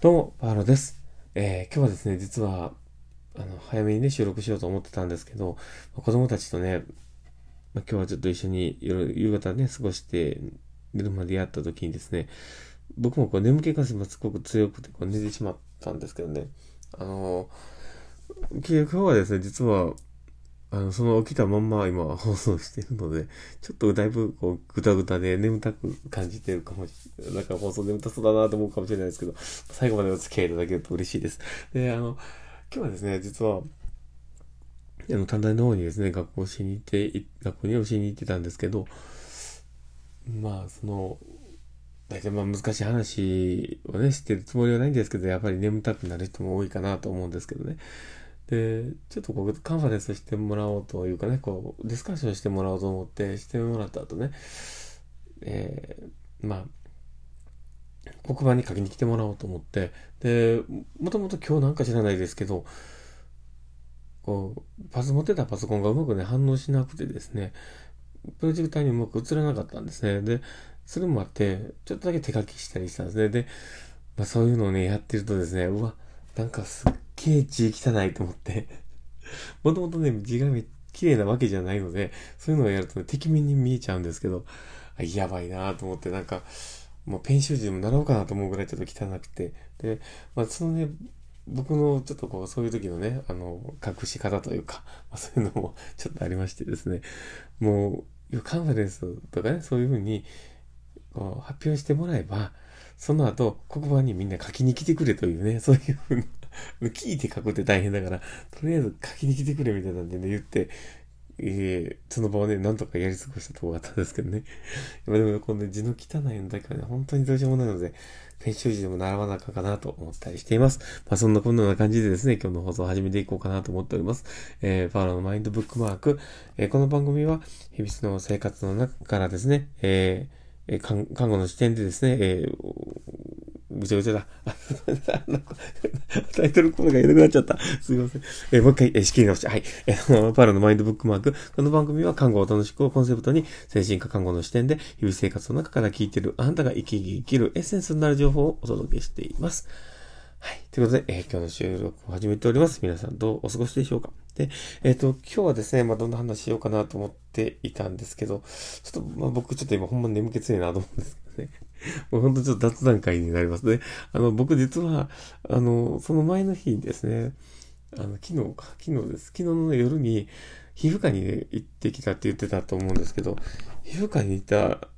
どうも、パーロです。えー今日はですね、実は、あの、早めにね、収録しようと思ってたんですけど、子供たちとね、ま、今日はちょっと一緒に夜、夕方ね、過ごして、寝るまでやった時にですね、僕もこう眠気がすごく強くて、こう寝てしまったんですけどね、あのー、今日はですね、実は、あの、その起きたまんま今放送してるので、ちょっとだいぶこう、ぐたぐたで眠たく感じてるかもしれない。なんか放送眠たそうだなと思うかもしれないですけど、最後までお付き合いいただけると嬉しいです。で、あの、今日はですね、実は、あの、短大の方にですね、学校しに行って、学校に教えに行ってたんですけど、まあ、その、大体まあ難しい話をね、知ってるつもりはないんですけど、やっぱり眠たくなる人も多いかなと思うんですけどね。で、ちょっとこう、カンファレンスしてもらおうというかね、こう、ディスカッションしてもらおうと思って、してもらった後ね、えー、まあ、黒板に書きに来てもらおうと思って、で、もともと今日なんか知らないですけど、こう、パソ持ってたパソコンがうまくね、反応しなくてですね、プロジェクターにうまく映らなかったんですね。で、それもあって、ちょっとだけ手書きしたりしたんですね。で、まあそういうのをね、やってるとですね、うわ、なんかすっげえ字汚いと思って。もともとね、字がめ綺麗なわけじゃないので、そういうのをやるとね、てきめんに見えちゃうんですけど、あやばいなと思って、なんか、もうペン習字でも習おうかなと思うぐらいちょっと汚くて。で、まあそのね、僕のちょっとこう、そういう時のね、あの、隠し方というか、まあ、そういうのもちょっとありましてですね、もう、カンファレンスとかね、そういうふうに、こう、発表してもらえば、その後、黒板にみんな書きに来てくれというね、そういうふうに、聞いて書くって大変だから、とりあえず書きに来てくれみたいなんでね、言って、えー、その場をね、なんとかやり過ごしたとこがあったんですけどね。まあでも、この字の汚いのだけはね、本当にどうしようもないので、編集時でも習わなかかなと思ったりしています。まあそんなこんな感じでですね、今日の放送を始めていこうかなと思っております。えー、パーロのマインドブックマーク。えーこの番組は、日々の生活の中からですね、えー看護の視点でですね、えーぐちゃぐちゃだ。タイトルコールがいなくなっちゃった。すいません。えーもう一回、えー仕切り直して。はい。えー パラのマインドブックマーク。この番組は看護を楽しくをコンセプトに、精神科看護の視点で、日々生活の中から聞いているあなたが生き生きるエッセンスになる情報をお届けしています。はい。ということで、えー今日の収録を始めております。皆さんどうお過ごしでしょうか？で、えっ、と、今日はですね、まあ、どんな話しようかなと思っていたんですけど、ちょっと、まあ、僕ちょっと今ほんま眠気強いなと思うんですけどね。もうほんとちょっと雑談会になりますね。あの、僕実は、あの、その前の日にですね、あの、昨日か、昨日です。昨日の夜に、皮膚科に、ね、行ってきたって言ってたと思うんですけど、皮膚科に行った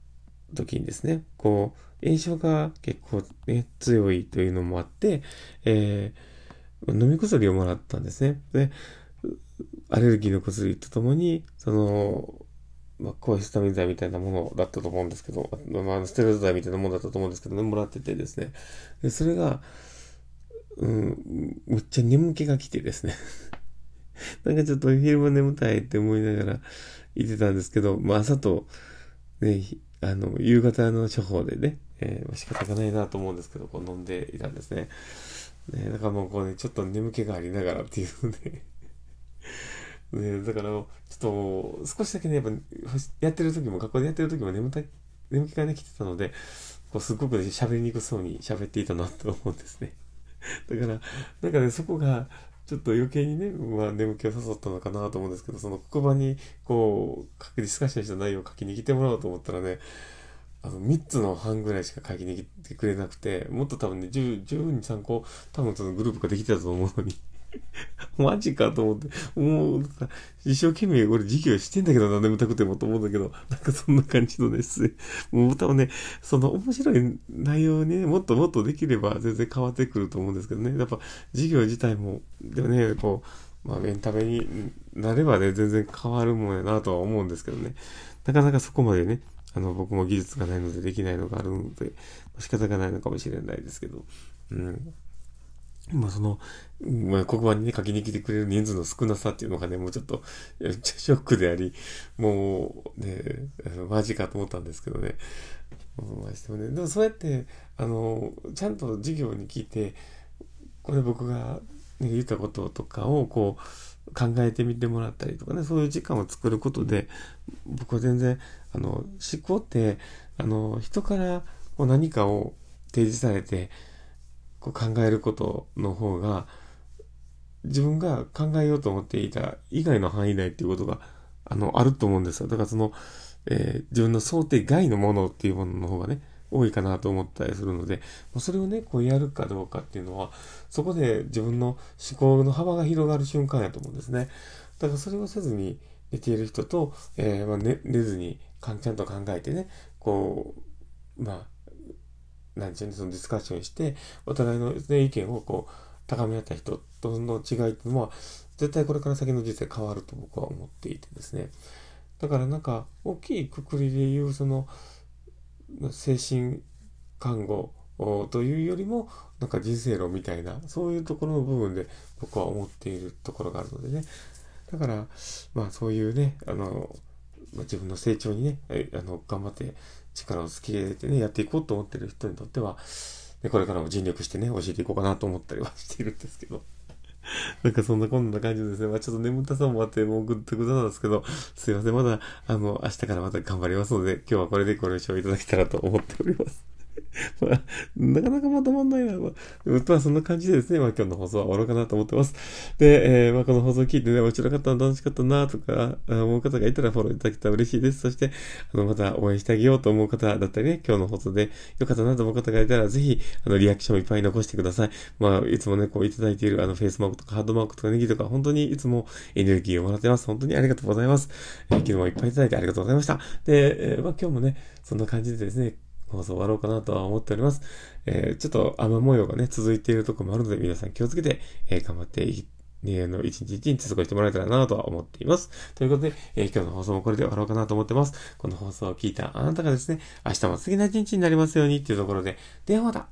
時にですね、こう、炎症が結構ね、強いというのもあって、えー飲み薬をもらったんですね。で、アレルギーの薬とともに、その、まあ、抗ヒスタミン剤みたいなものだったと思うんですけど、まあ、ステロイド剤みたいなものだったと思うんですけどね、もらっててですね。で、それが、うん、めっちゃ眠気が来てですね。なんかちょっと昼間眠たいって思いながら言ってたんですけど、まあ朝と、ね、あの、夕方の処方でね、えー仕方がないなと思うんですけど、こう飲んでいたんですね。ね、だからもうこうね、ちょっと眠気がありながらっていうので、ね、だから、ちょっと、少しだけね、やっぱ、やってる時も、学校でやってる時も眠た、眠気がね、来てたので、こう、すっごくね、喋りにくそうに喋っていたなと思うんですね。だから、なんかね、そこが、ちょっと余計にね、まあ、眠気を誘ったのかなと思うんですけど、その黒板に、こう、ディスカッションした内容を書きに来てもらおうと思ったらね、あの、3つの半ぐらいしか書きに来てくれなくて、もっと多分ね、10、12、3個、多分そのグループができてたと思うのに、マジかと思って、もう、一生懸命俺授業してんだけどな、眠たくてもと思うんだけど、なんかそんな感じのです。もう多分ね、その面白い内容にね、もっともっとできれば全然変わってくると思うんですけどね。やっぱ授業自体も、でもね、こう、まあエンタメになればね、全然変わるもんやなとは思うんですけどね。なかなかそこまでね、あの、僕も技術がないのでできないのがあるので、仕方がないのかもしれないですけど、うん。まあその、まあ黒板にね、書きに来てくれる人数の少なさっていうのがね、もうちょっと、ショックであり、もうね、マジかと思ったんですけどね。ましてもね、でもそうやって、あの、ちゃんと授業に聞いて、これ僕が、ね、言ったこととかをこう、考えてみてもらったりとかね、そういう時間を作ることで、僕は全然、あの、思考って、あの、人からこう何かを提示されて、こう考えることの方が、自分が考えようと思っていた以外の範囲内っていうことが、あの、あると思うんですよ。だからその、えー、自分の想定外のものっていうものの方がね、多いかなと思ったりするので、それをね、こうやるかどうかっていうのは、そこで自分の思考の幅が広がる瞬間やと思うんですね。だからそれをせずに寝ている人と、えー、まあ、寝寝ずにかんちゃんと考えてね、こう、まあ、なんちゅうの、そのディスカッションして、お互いの、ね、意見をこう、高め合った人との違いっていうのは、絶対これから先の人生変わると僕は思っていてですね。だからなんか、大きいくくりで言う、その、精神看護というよりも、なんか人生論みたいな、そういうところの部分で僕は思っているところがあるのでね。だから、まあそういうね、あの、まあ、自分の成長にね、あの、頑張って力をつけてね、やっていこうと思ってる人にとっては、ね、これからも尽力してね、教えていこうかなと思ったりはしているんですけど。なんかそんなこんな感じですね。まあちょっと眠たさもあって、もうぐっとぐだなんですけど、すいません。まだ、あの、明日からまた頑張りますので、今日はこれでご了承いただけたらと思っております。まあ、なかなかまとまんないな。まあ、まあ、そんな感じでですね、まあ今日の放送は終わろうかなと思ってます。で、えー、まあこの放送を聞いてね、面白かったな、楽しかったな、とか、思う方がいたらフォローいただけたら嬉しいです。そして、あの、また応援してあげようと思う方だったりね、今日の放送で良かったなと思う方がいたら、ぜひ、あの、リアクションいっぱい残してください。まあ、いつもね、こういただいているあの、フェイスマークとかハードマークとかネギとか、本当にいつもエネルギーをもらってます。本当にありがとうございます。えー、昨日もいっぱいいただいてありがとうございました。で、えー、まあ今日もね、そんな感じでですね、放送終わろうかなとは思っております。えー、ちょっと雨模様がね、続いているところもあるので、皆さん気をつけて、えー、頑張っていね、の、一日一日過ごしてもらえたらなとは思っています。ということで、えー、今日の放送もこれで終わろうかなと思ってます。この放送を聞いたあなたがですね、明日も素敵な一日になりますようにっていうところで、ではまた